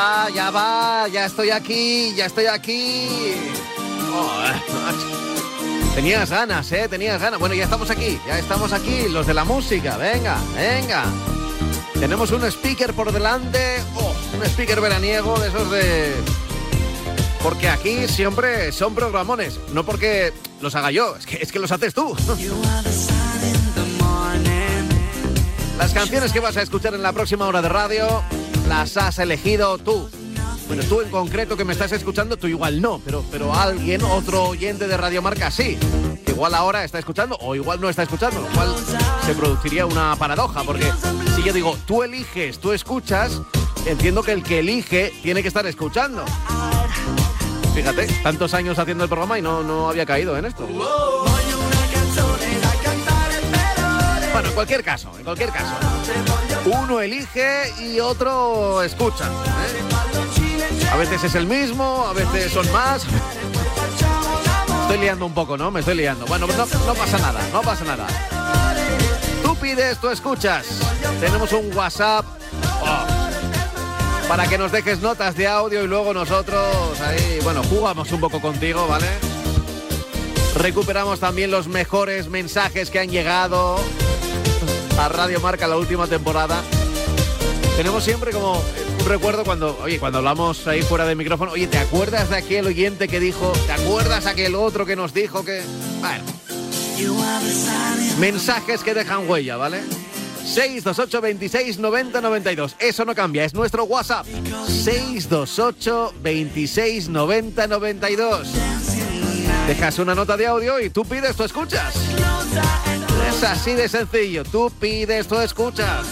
Ah, ya va, ya estoy aquí, ya estoy aquí. Tenías ganas, ¿eh? Tenías ganas. Bueno, ya estamos aquí, ya estamos aquí, los de la música. Venga, venga. Tenemos un speaker por delante. Oh, un speaker veraniego de esos de... Porque aquí siempre son programones. No porque los haga yo, es que, es que los haces tú. Las canciones que vas a escuchar en la próxima hora de radio las has elegido tú. Bueno, tú en concreto que me estás escuchando, tú igual no, pero, pero alguien, otro oyente de Radio Marca sí. Igual ahora está escuchando o igual no está escuchando, lo cual se produciría una paradoja, porque si yo digo, tú eliges, tú escuchas, entiendo que el que elige tiene que estar escuchando. Fíjate, tantos años haciendo el programa y no, no había caído en esto. Bueno, en cualquier caso, en cualquier caso. Uno elige y otro escucha. ¿eh? A veces es el mismo, a veces son más. Estoy liando un poco, ¿no? Me estoy liando. Bueno, no, no pasa nada, no pasa nada. Tú pides, tú escuchas. Tenemos un WhatsApp. Oh, para que nos dejes notas de audio y luego nosotros ahí, bueno, jugamos un poco contigo, ¿vale? Recuperamos también los mejores mensajes que han llegado a Radio Marca la última temporada. Tenemos siempre como un recuerdo cuando, oye, cuando hablamos ahí fuera del micrófono, oye, ¿te acuerdas de aquel oyente que dijo, ¿te acuerdas aquel otro que nos dijo que... Mensajes que dejan huella, ¿vale? 628 26 90 92. Eso no cambia, es nuestro WhatsApp. 628 26 90 92. Dejas una nota de audio y tú pides, tú escuchas. Es así de sencillo. Tú pides, tú escuchas.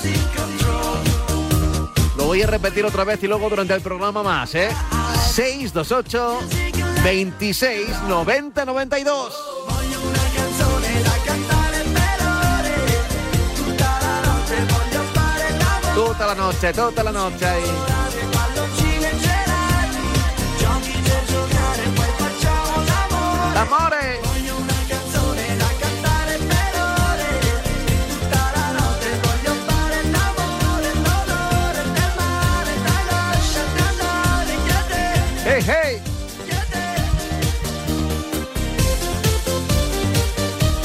Lo voy a repetir otra vez y luego durante el programa más, ¿eh? 628 26 90 92. Tutta la noche, tutta la noche ahí. Hey, hey.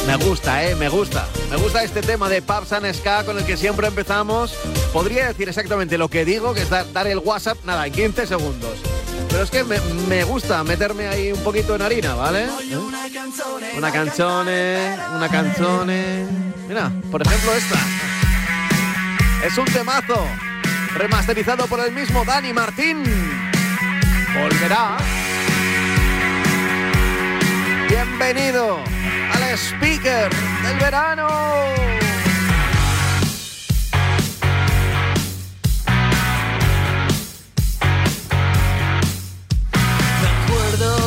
Me gusta, eh, me gusta. Me gusta este tema de Pubs and Ska con el que siempre empezamos. Podría decir exactamente lo que digo, que es dar, dar el WhatsApp, nada, en 15 segundos. Pero es que me, me, gusta meterme ahí un poquito en harina, ¿vale? ¿Eh? Una canzone, una canzone. Mira, por ejemplo esta. Es un temazo. Remasterizado por el mismo Dani Martín. Volverá. Bienvenido al speaker del verano.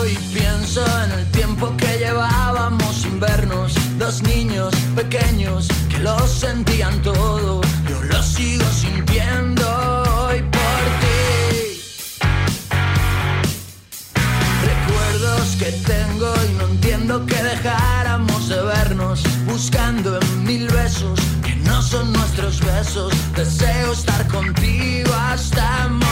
y pienso en el tiempo que llevábamos sin vernos. Dos niños pequeños que lo sentían todo. Yo lo sigo sintiendo Que tengo y no entiendo que dejáramos de vernos. Buscando en mil besos que no son nuestros besos. Deseo estar contigo hasta.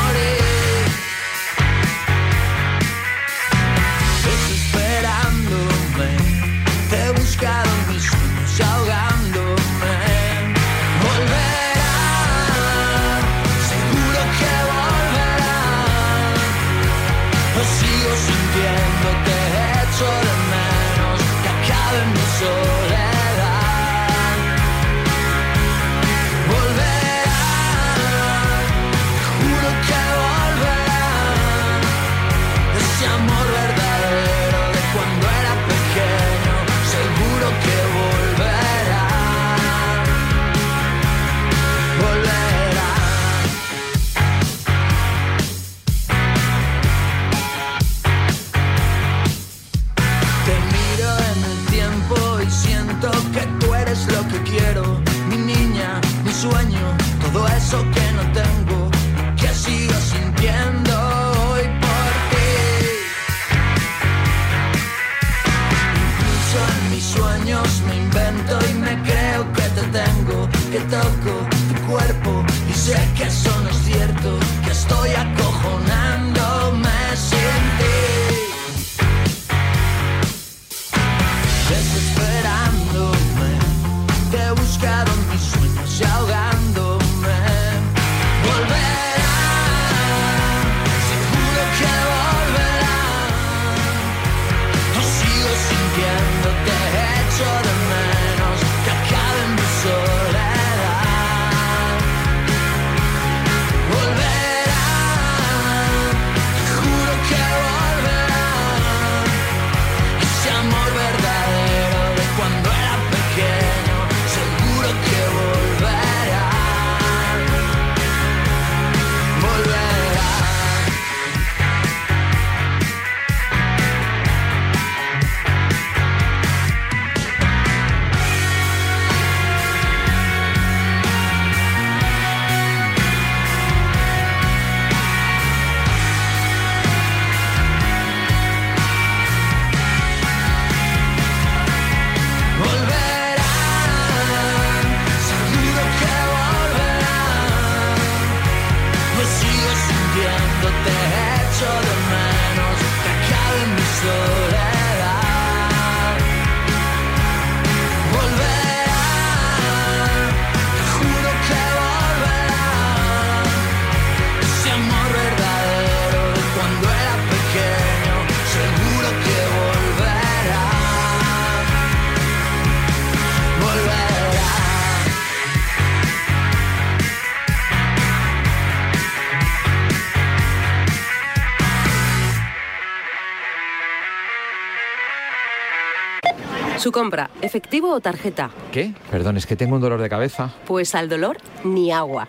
Su compra, efectivo o tarjeta. ¿Qué? Perdón, es que tengo un dolor de cabeza. Pues al dolor, ni agua.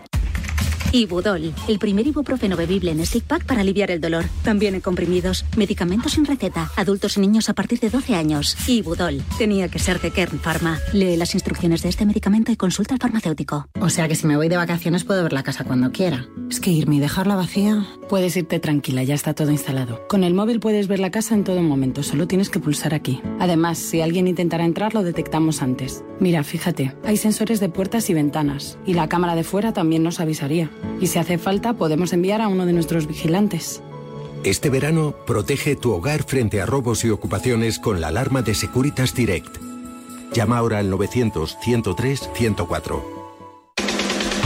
Ibudol, el primer ibuprofeno bebible en stick pack para aliviar el dolor. También en comprimidos, medicamentos sin receta, adultos y niños a partir de 12 años. Ibudol, tenía que ser de Kern Pharma. Lee las instrucciones de este medicamento y consulta al farmacéutico. O sea que si me voy de vacaciones puedo ver la casa cuando quiera. Es que irme y dejarla vacía. Puedes irte tranquila, ya está todo instalado. Con el móvil puedes ver la casa en todo momento, solo tienes que pulsar aquí. Además, si alguien intentara entrar, lo detectamos antes. Mira, fíjate, hay sensores de puertas y ventanas, y la cámara de fuera también nos avisaría. Y si hace falta, podemos enviar a uno de nuestros vigilantes. Este verano, protege tu hogar frente a robos y ocupaciones con la alarma de Securitas Direct. Llama ahora al 900-103-104.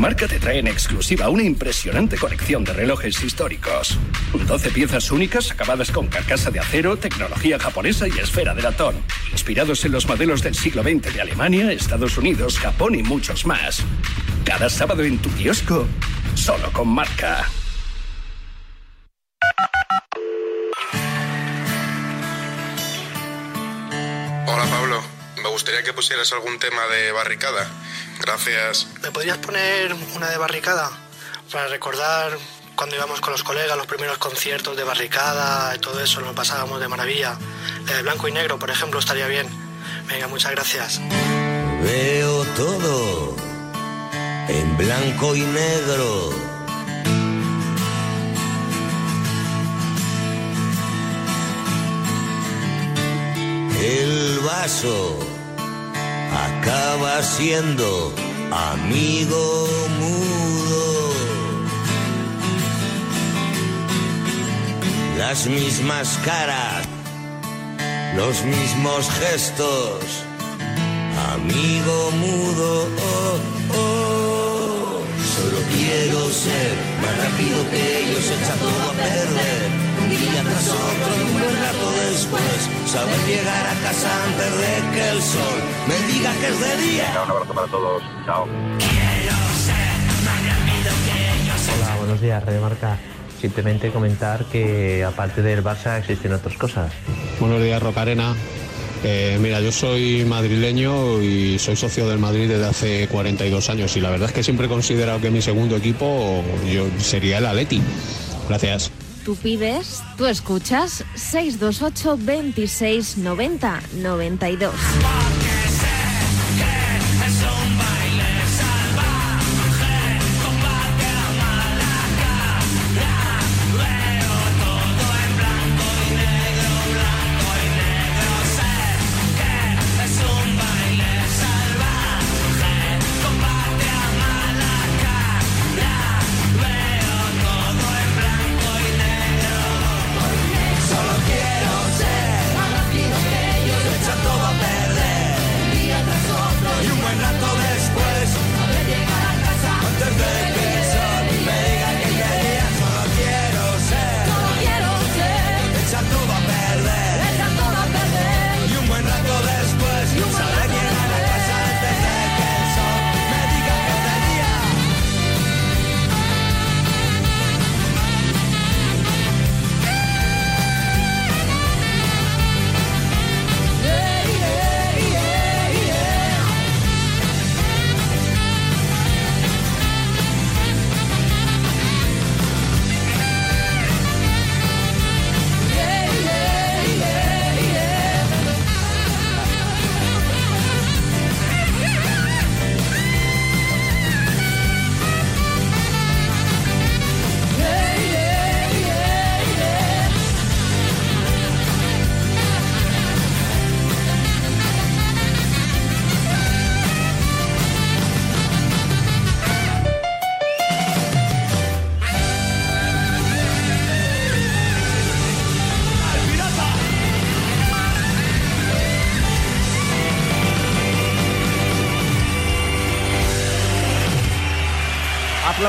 Marca te trae en exclusiva una impresionante colección de relojes históricos. 12 piezas únicas acabadas con carcasa de acero, tecnología japonesa y esfera de latón. Inspirados en los modelos del siglo XX de Alemania, Estados Unidos, Japón y muchos más. Cada sábado en tu kiosco, solo con marca. Hola Pablo, me gustaría que pusieras algún tema de barricada. Gracias. ¿Me podrías poner una de barricada? Para recordar cuando íbamos con los colegas, los primeros conciertos de barricada, y todo eso, nos pasábamos de maravilla. La de blanco y negro, por ejemplo, estaría bien. Venga, muchas gracias. Veo todo en blanco y negro. El vaso acaba siendo amigo mudo. Las mismas caras, los mismos gestos, amigo mudo. oh, oh. Solo quiero ser más rápido que ellos, echa todo a perder. Un buen rato después, saber llegar a casa antes de que el sol me diga que es de día. Un abrazo para todos. Chao. Hola, buenos días, Radio Marca. Simplemente comentar que aparte del Barça existen otras cosas. Buenos días, Rocarena. Eh, mira, yo soy madrileño y soy socio del Madrid desde hace 42 años y la verdad es que siempre he considerado que mi segundo equipo yo, sería el Atleti. Gracias. Tú pides, tú escuchas 628 26 90 92.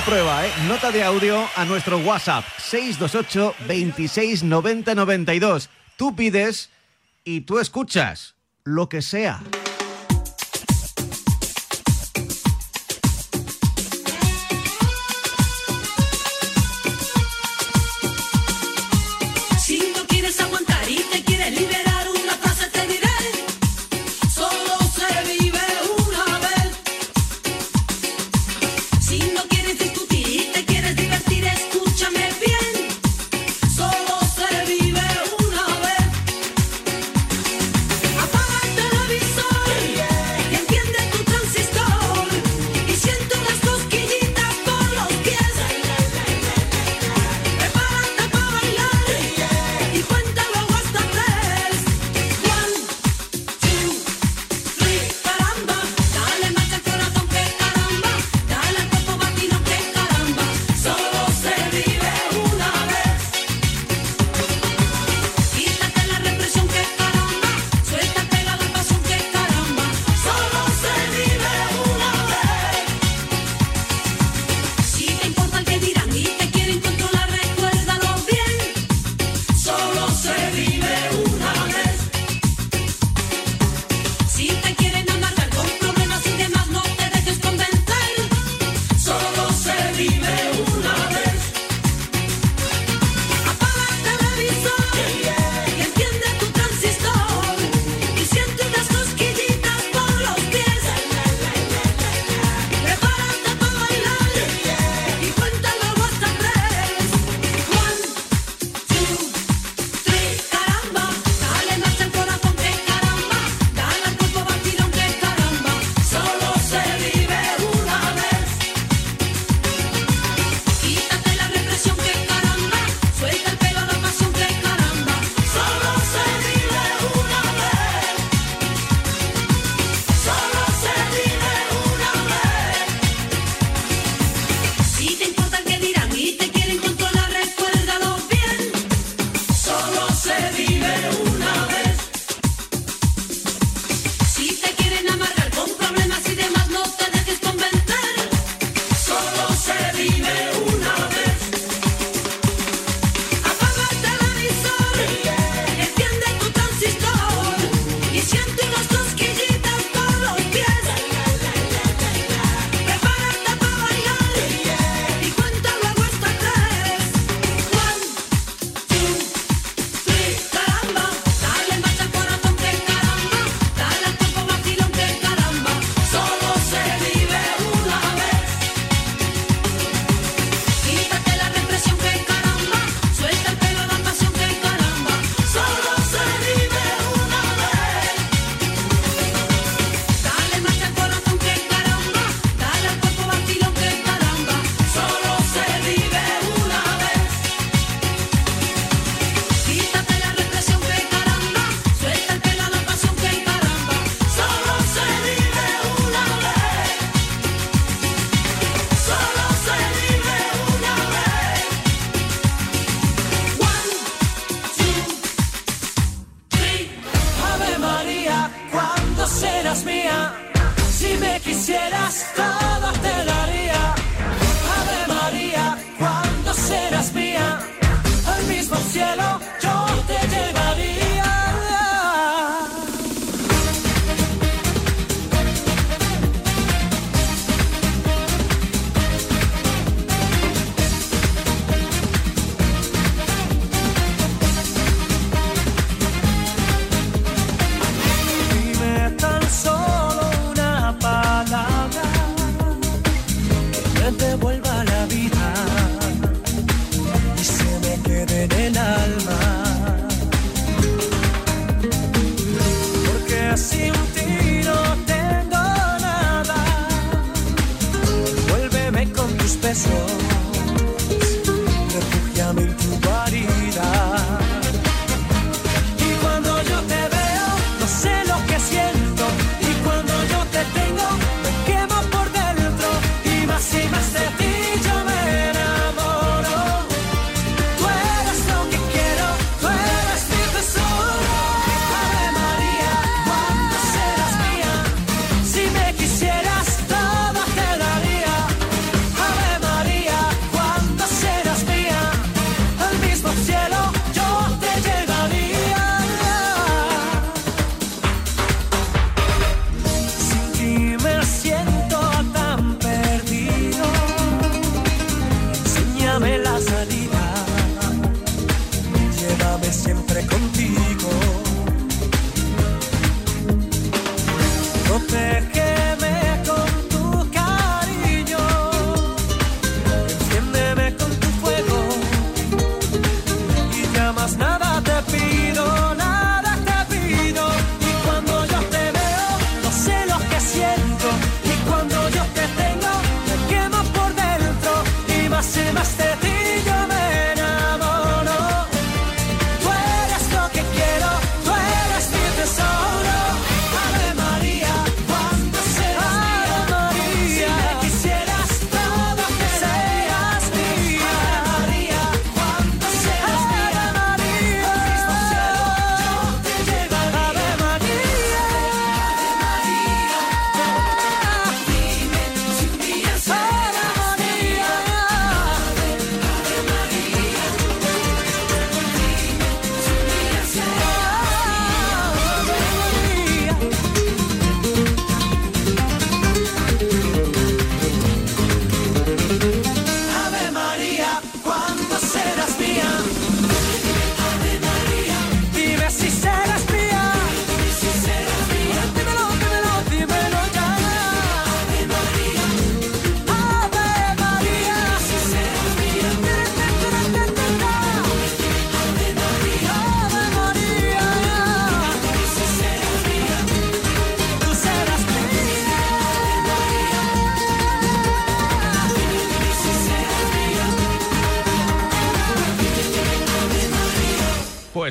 Prueba, ¿eh? Nota de audio a nuestro WhatsApp 628 26 90 92. Tú pides y tú escuchas lo que sea.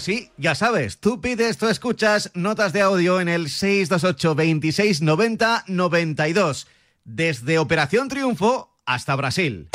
Pues sí, ya sabes, tú pides, tú escuchas notas de audio en el 628 26 90 92, desde Operación Triunfo hasta Brasil.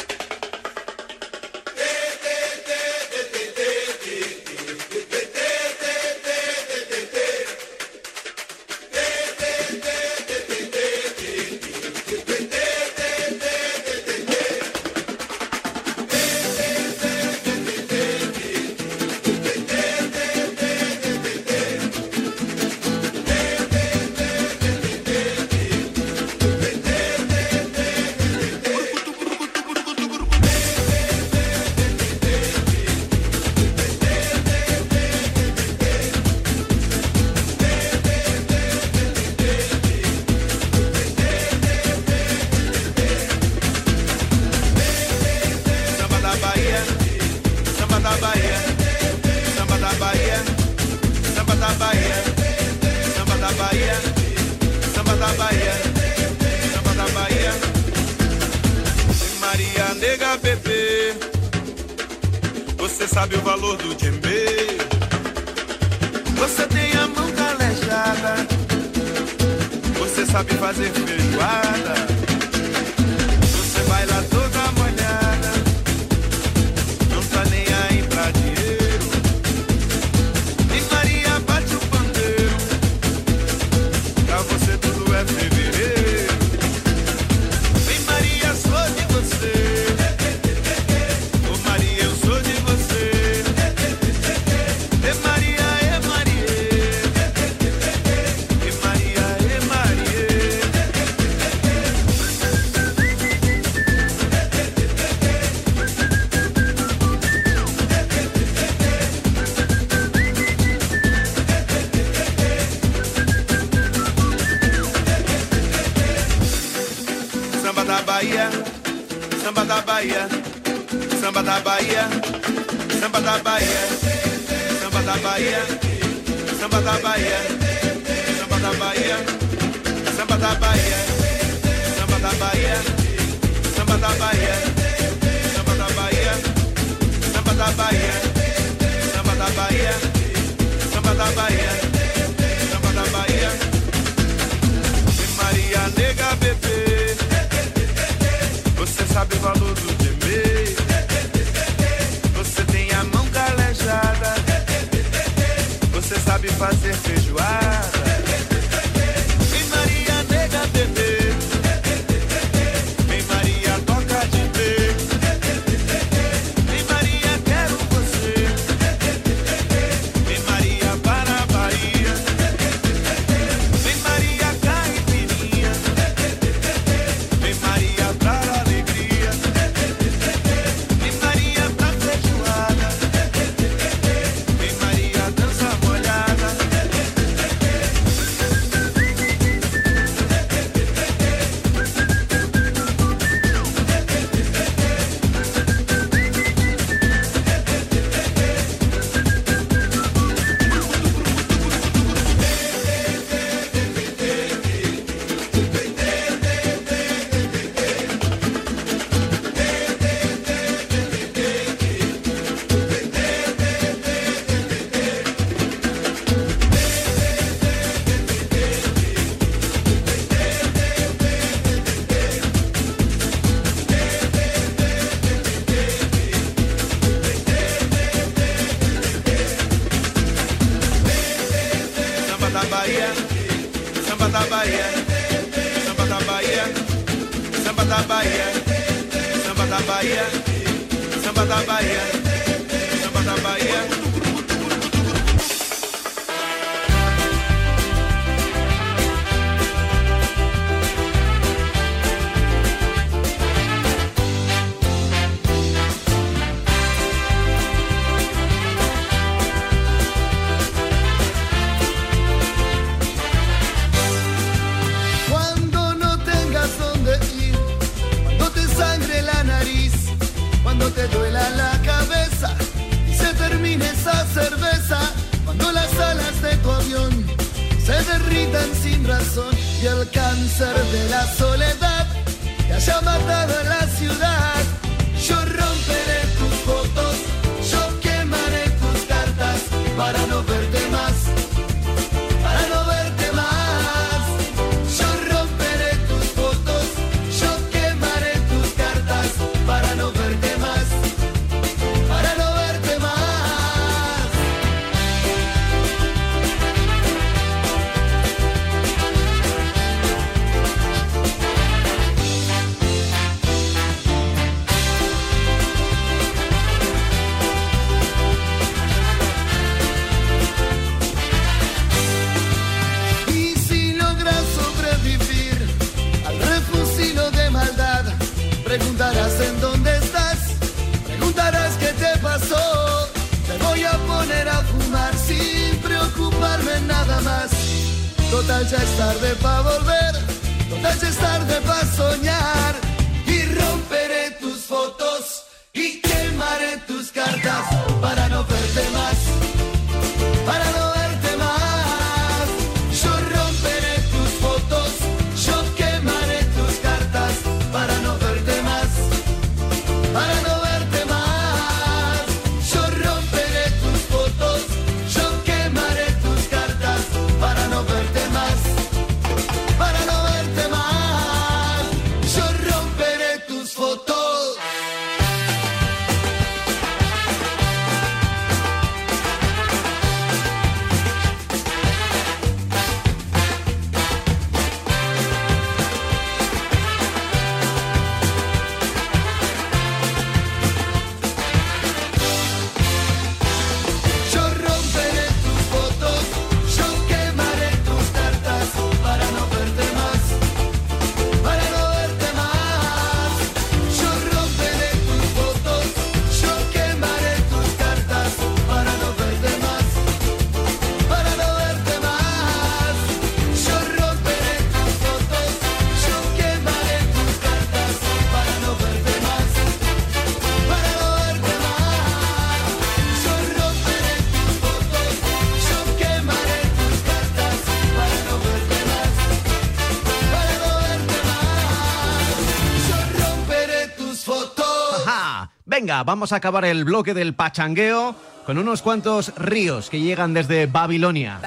Vamos a acabar el bloque del pachangueo con unos cuantos ríos que llegan desde Babilonia.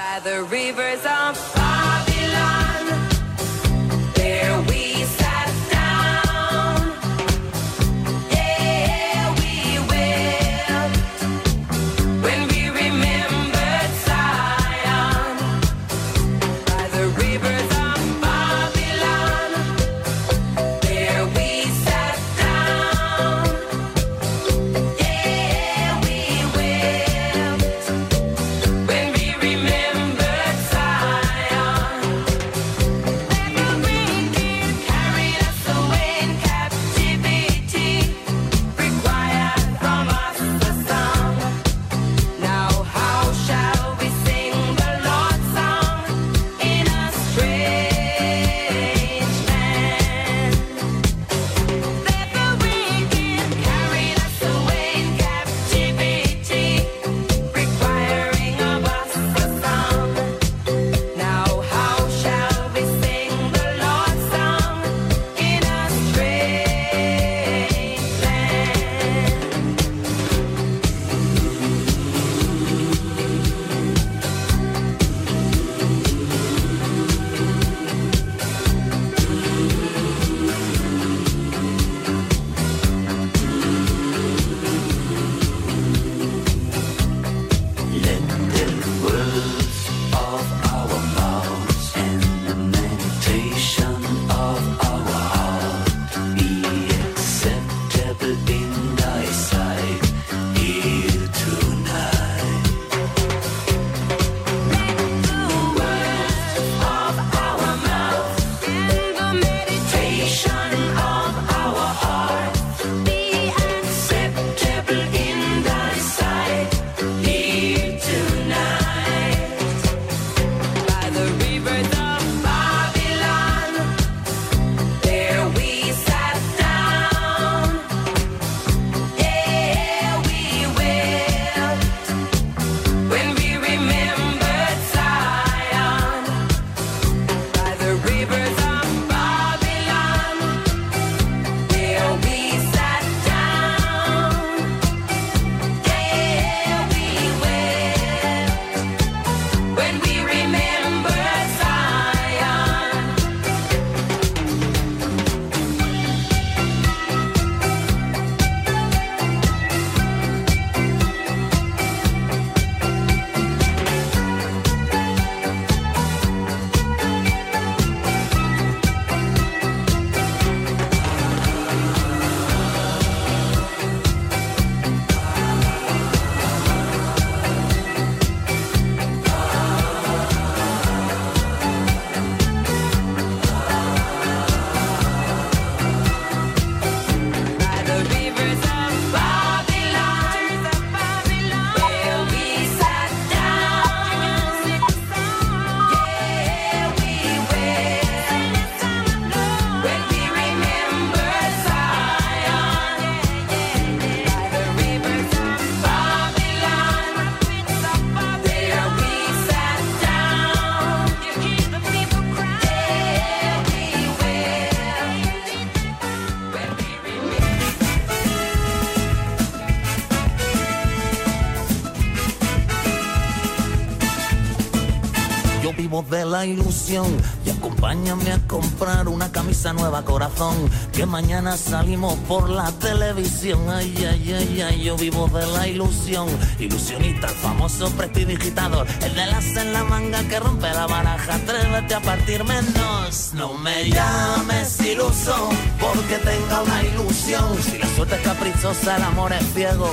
Ilusión y acompáñame a comprar una camisa nueva corazón que mañana salimos por la televisión. Ay, ay, ay, ay, yo vivo de la ilusión. Ilusionista, el famoso prestidigitador, el de las en la manga que rompe la baraja. Atrévete a partir menos. No me llames iluso porque tenga una ilusión. Si la suerte es caprichosa, el amor es ciego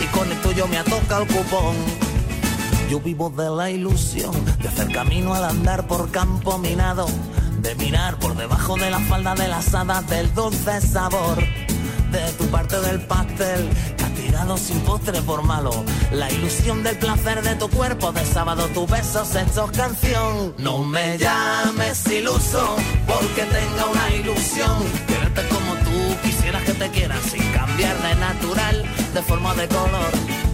y con el tuyo me toca el cupón. Yo vivo de la ilusión de hacer camino al andar por campo minado, de mirar por debajo de la falda de las hadas del dulce sabor de tu parte del pastel tirado sin postre por malo. La ilusión del placer de tu cuerpo de sábado, tus besos hechos canción. No me llames iluso porque tenga una ilusión. Quererte como tú quisieras que te quieran sin cambiar de natural, de forma de color.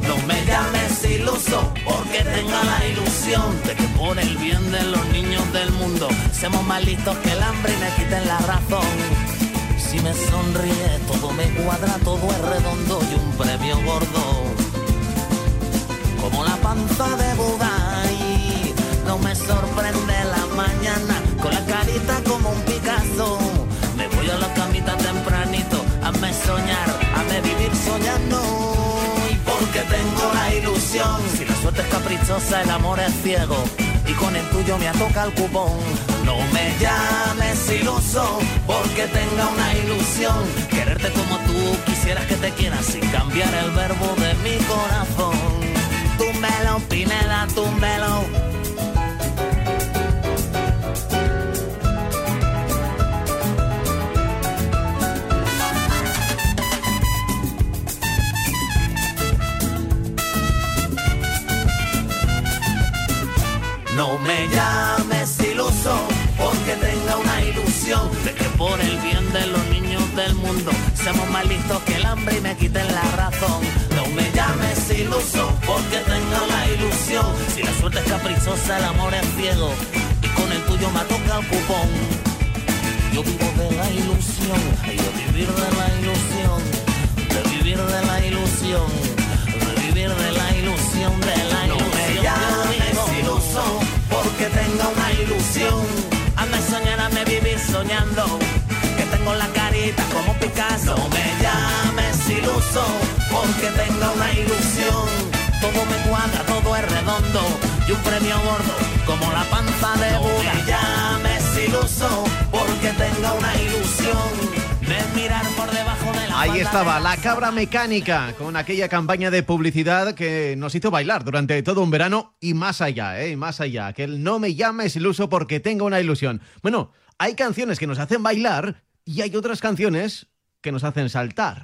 No me llames iluso porque tenga la ilusión de que por el bien de los niños del mundo seamos más listos que el hambre y me quiten la razón. Si me sonríe, todo me cuadra, todo es redondo y un premio gordo. Como la panza de Buda y no me sorprende la mañana con la carita como un Picasso. Me voy a la camita tempranito, hazme soñar, hazme vivir soñando. Tengo la ilusión, si la suerte es caprichosa, el amor es ciego. Y con el tuyo me toca el cupón. No me llames iluso, porque tenga una ilusión. Quererte como tú quisieras que te quieras sin cambiar el verbo de mi corazón. Túmbelo, Pineda, túmbelo. No me llames iluso porque tenga una ilusión de que por el bien de los niños del mundo seamos más listos que el hambre y me quiten la razón. No me llames iluso porque tenga la ilusión. Si la suerte es caprichosa, el amor es ciego y con el tuyo me toca el cupón. Yo vivo de la ilusión, y yo vivir de la ilusión, de vivir de la ilusión, de vivir de la ilusión, de la ilusión. No me llames iluso porque tenga una ilusión. Hazme soñar, hazme vivir soñando. Que tengo la carita como Picasso. No me llames iluso porque tenga una ilusión. Todo me cuadra, todo es redondo y un premio gordo como la panza de Buda. No me llames iluso porque tenga una ilusión. Ahí estaba la cabra mecánica con aquella campaña de publicidad que nos hizo bailar durante todo un verano y más allá, ¿eh? Y más allá. Que el no me llames iluso porque tenga una ilusión. Bueno, hay canciones que nos hacen bailar y hay otras canciones que nos hacen saltar.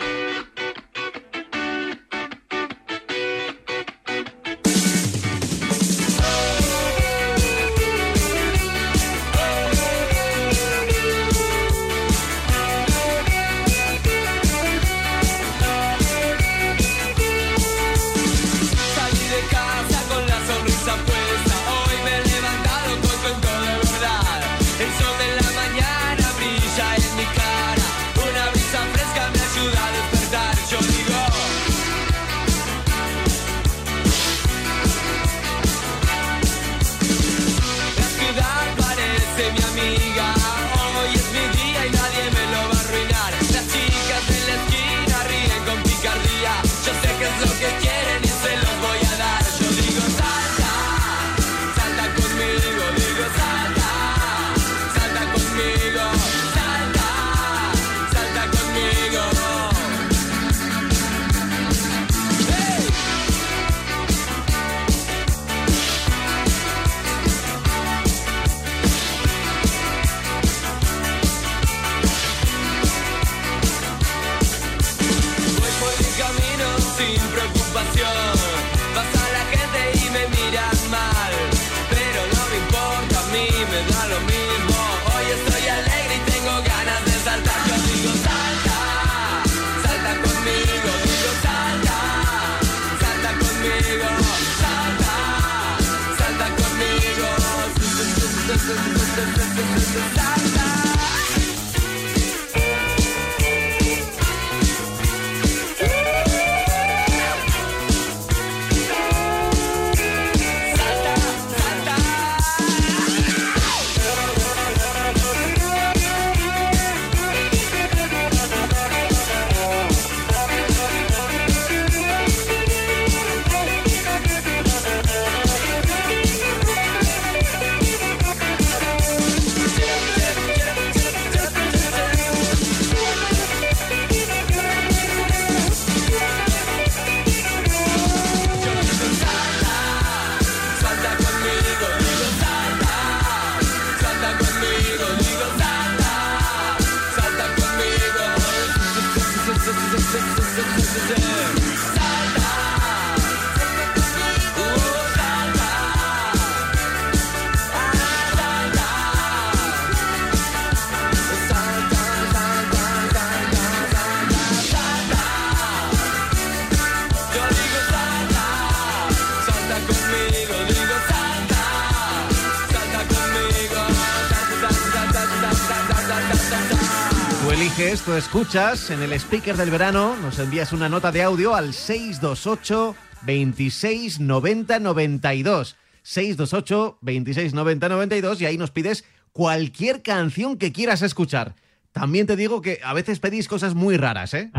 escuchas en el speaker del verano, nos envías una nota de audio al 628 26 90 92. 628 26 90 92 y ahí nos pides cualquier canción que quieras escuchar. También te digo que a veces pedís cosas muy raras, ¿eh?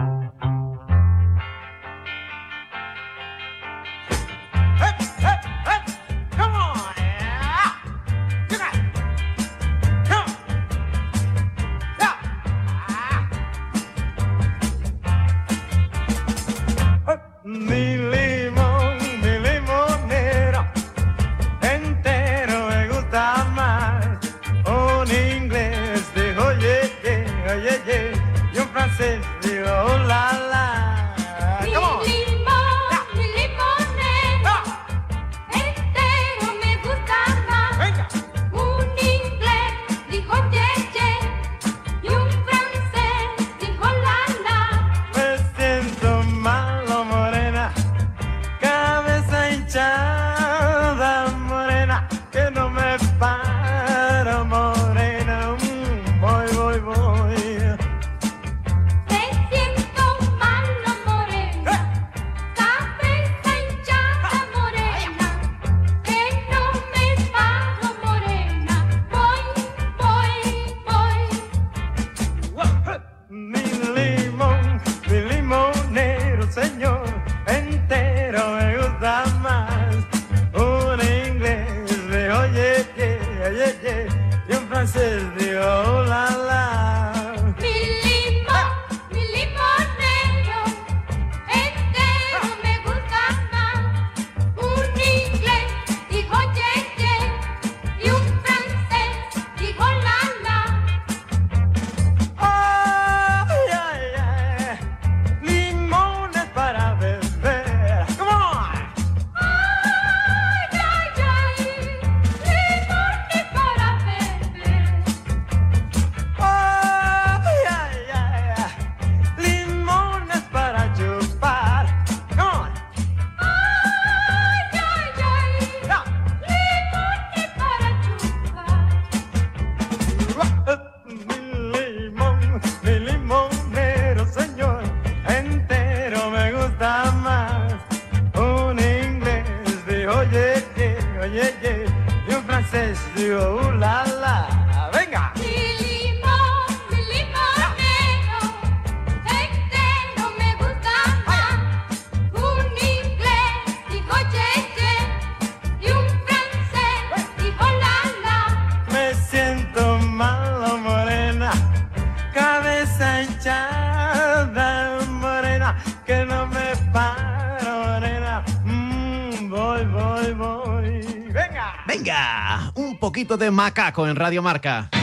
de macaco en Radio Marca.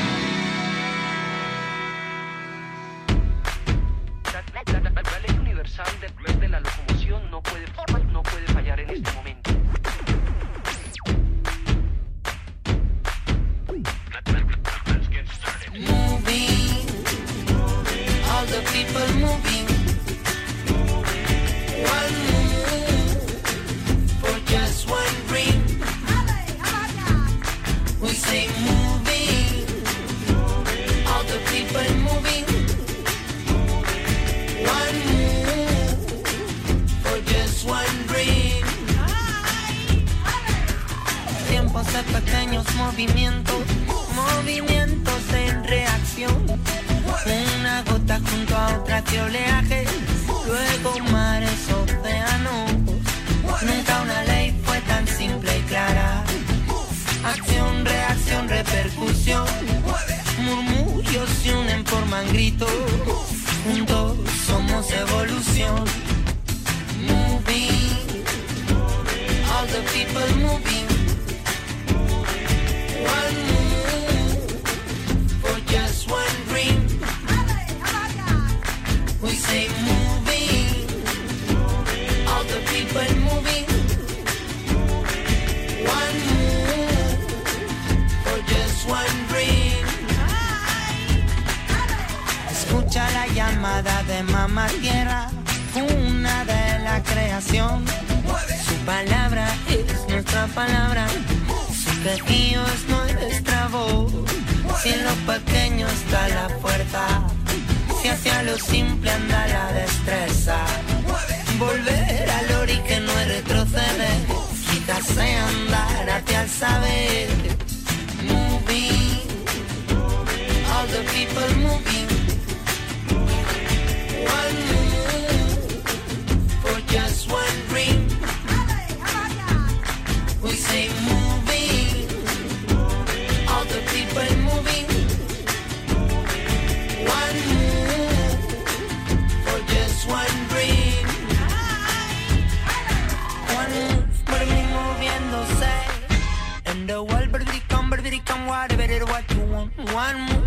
mamá tierra, una de la creación. Su palabra es nuestra palabra, su quejío es nuestra voz. Si en lo pequeño está la fuerza, si hacia lo simple anda la destreza. Volver al ori que no retroceder, quizás andar hacia el saber one move.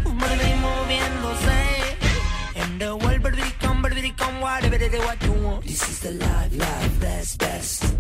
And the world, but we come, but we come, whatever they what you want. This is the life, life, best, best.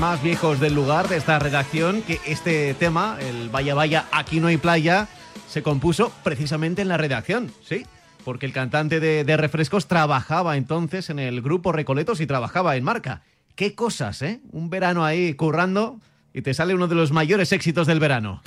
más viejos del lugar, de esta redacción, que este tema, el Vaya Vaya, aquí no hay playa, se compuso precisamente en la redacción, ¿sí? Porque el cantante de, Refrescos trabajaba entonces en el grupo Recoletos y trabajaba en marca. Qué cosas, ¿eh? Un verano ahí currando y te sale uno de los mayores éxitos del verano.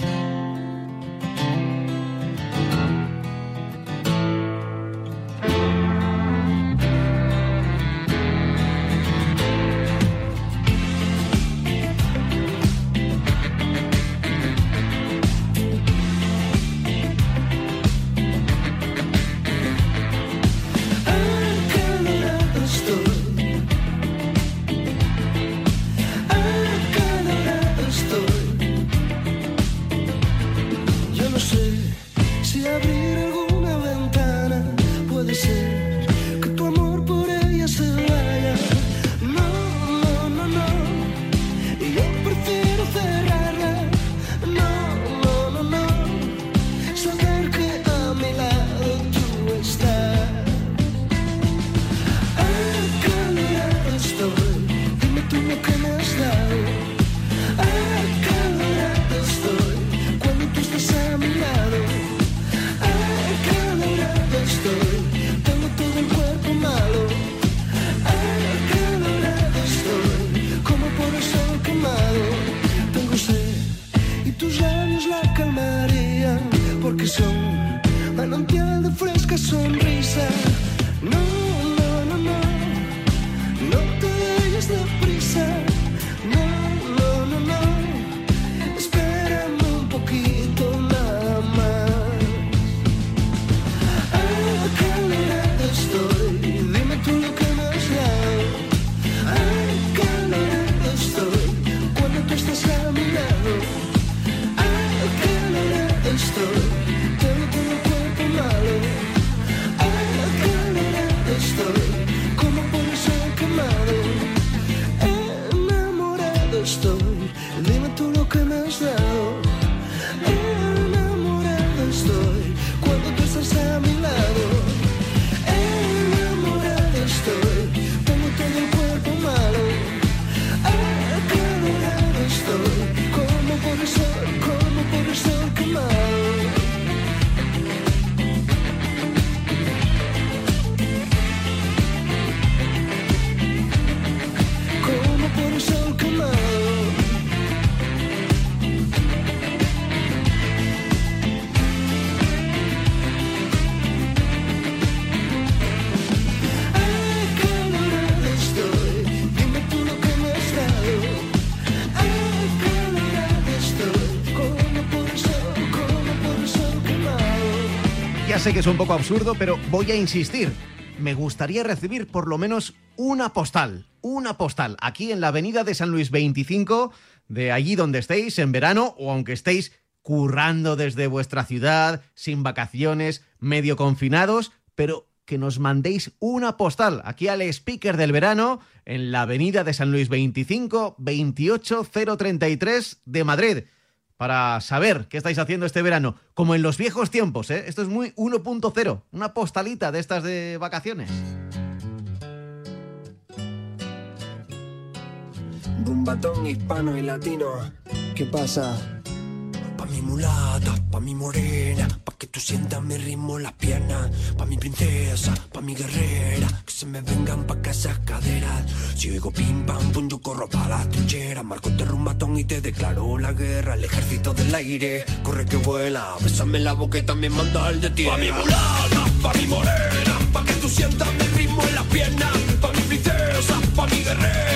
Cuando tú sé que es un poco absurdo, pero voy a insistir. Me gustaría recibir por lo menos una postal, una postal, aquí en la avenida de San Luis 25, de allí donde estéis, en verano, o aunque estéis currando desde vuestra ciudad, sin vacaciones, medio confinados, pero que nos mandéis una postal aquí al speaker del verano en la avenida de San Luis 25 28033 de Madrid para saber qué estáis haciendo este verano, como en los viejos tiempos, ¿eh? Esto es muy 1.0, una postalita de estas de vacaciones. Pa' mi mulata, pa' mi morena, pa' que tú sientas mi ritmo en las piernas, pa' mi princesa, pa' mi guerrera, que se me vengan pa' acá esas caderas. Si oigo pim pam pum, yo corro pa' la trinchera, marco este rumbatón y te declaro la guerra, el ejército del aire, corre que vuela, bésame la boca y también manda el de tierra. Pa' mi mulata, pa' mi morena, pa' que tú sientas mi ritmo en las piernas, pa' mi princesa, pa' mi guerrera,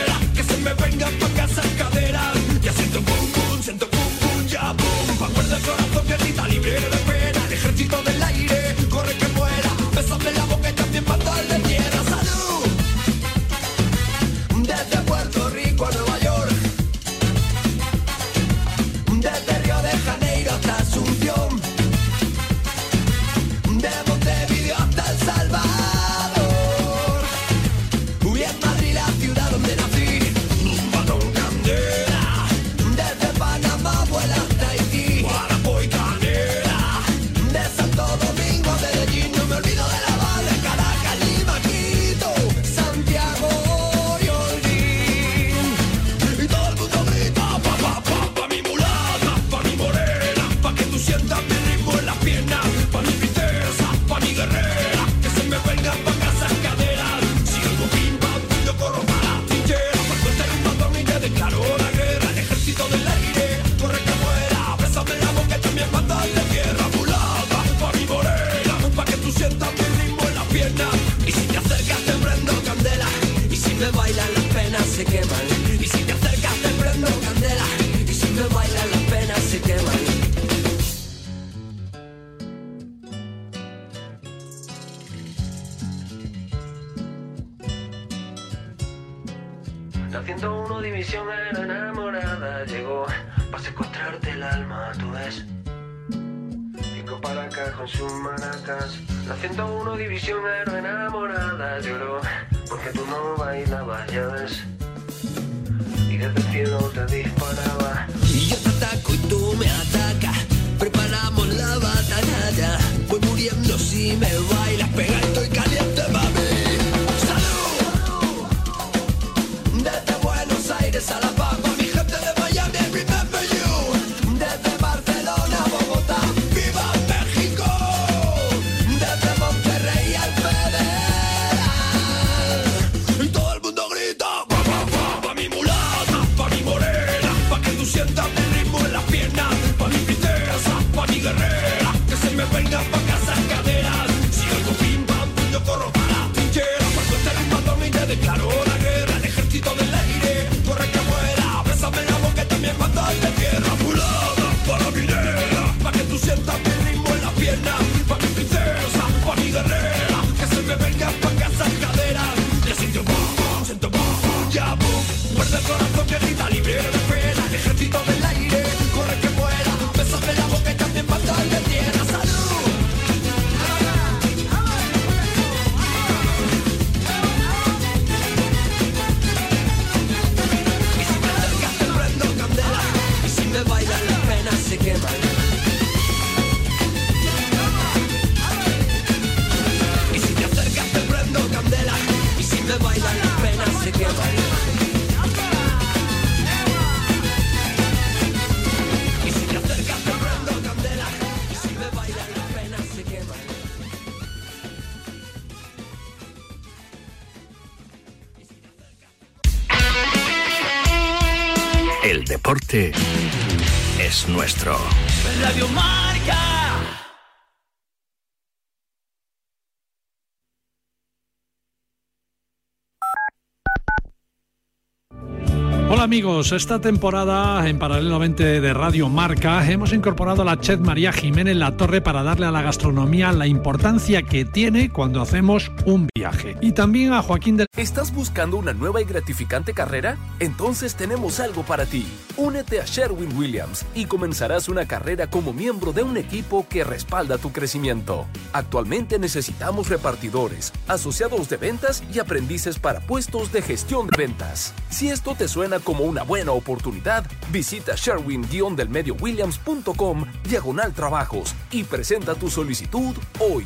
Hola amigos, esta temporada en paralelamente de Radio Marca hemos incorporado a la chef María Jiménez La Torre para darle a la gastronomía la importancia que tiene cuando hacemos un viaje. Y también a Joaquín del... ¿Estás buscando una nueva y gratificante carrera? Entonces tenemos algo para ti. Únete a Sherwin Williams y comenzarás una carrera como miembro de un equipo que respalda tu crecimiento. Actualmente necesitamos repartidores, asociados de ventas y aprendices para puestos de gestión de ventas. Si esto te suena como una buena oportunidad, visita sherwin-williams.com diagonal trabajos y presenta tu solicitud hoy.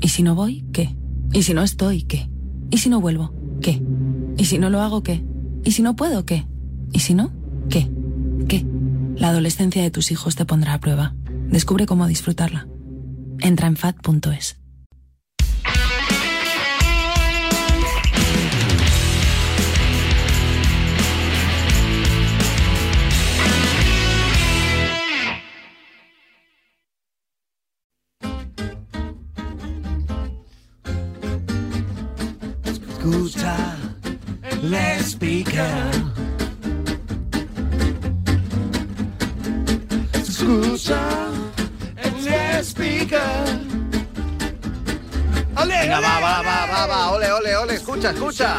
¿Y si no voy? ¿Qué? ¿Y si no estoy? ¿Qué? ¿Y si no vuelvo? ¿Qué? ¿Y si no lo hago? ¿Qué? ¿Y si no puedo? ¿Qué? ¿Y si no? ¿Qué? ¿Qué? La adolescencia de tus hijos te pondrá a prueba. Descubre cómo disfrutarla. Entra en fat.es. speaker. Escucha, let's speaker. Venga, va, va, va, va, va, ole, ole, ole, escucha, escucha.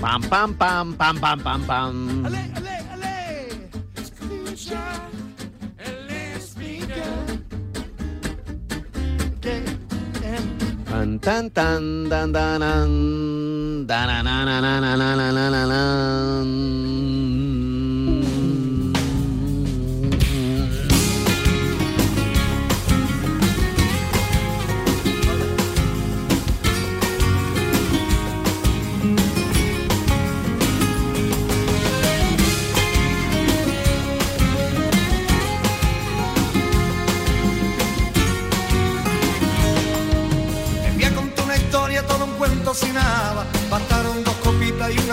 Pam, pam, pam, pam, pam, pam, pam. Tan, tan, tan, tan, tan, tan, Me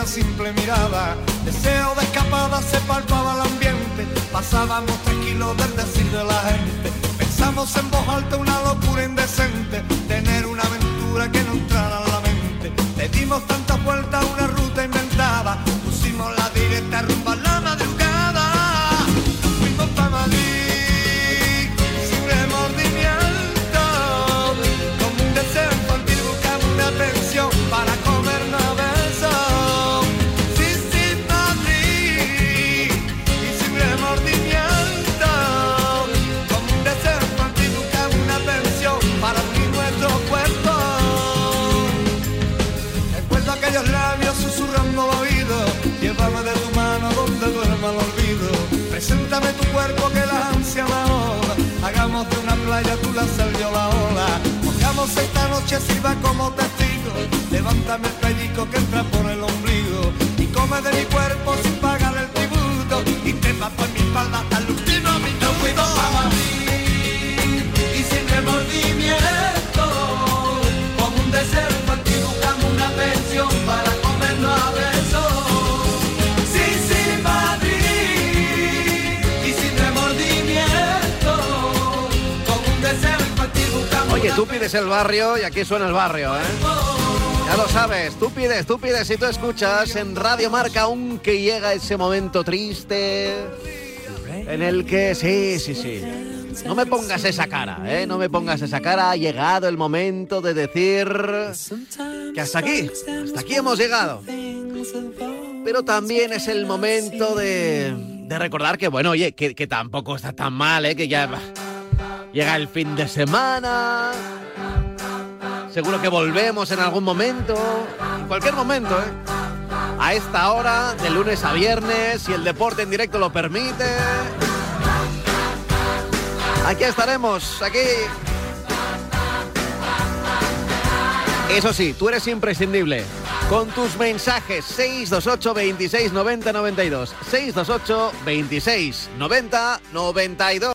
simple mirada. Deseo de escapada se palpaba el ambiente. Pasábamos tranquilos del decir de la gente. Pensamos en voz alta una locura indecente. Tener una aventura que no entrara en la mente. Le dimos tantas vueltas el barrio y aquí suena el barrio, ¿eh? Ya lo sabes, tú pides, tú pides y tú escuchas en Radio Marca aunque llega ese momento triste en el que, sí, sí, sí. No me pongas esa cara, ¿eh? No me pongas esa cara. Ha llegado el momento de decir que hasta aquí, hasta aquí hemos llegado. Pero también es el momento de, recordar que, bueno, oye, que, que tampoco está tan mal, ¿eh? Que ya llega el fin de semana. Seguro que volvemos en algún momento, en cualquier momento, ¿eh? A esta hora, de lunes a viernes, si el deporte en directo lo permite. Aquí estaremos, aquí. Eso sí, tú eres imprescindible. Con tus mensajes 628 26 90 92. 628 26 90 92.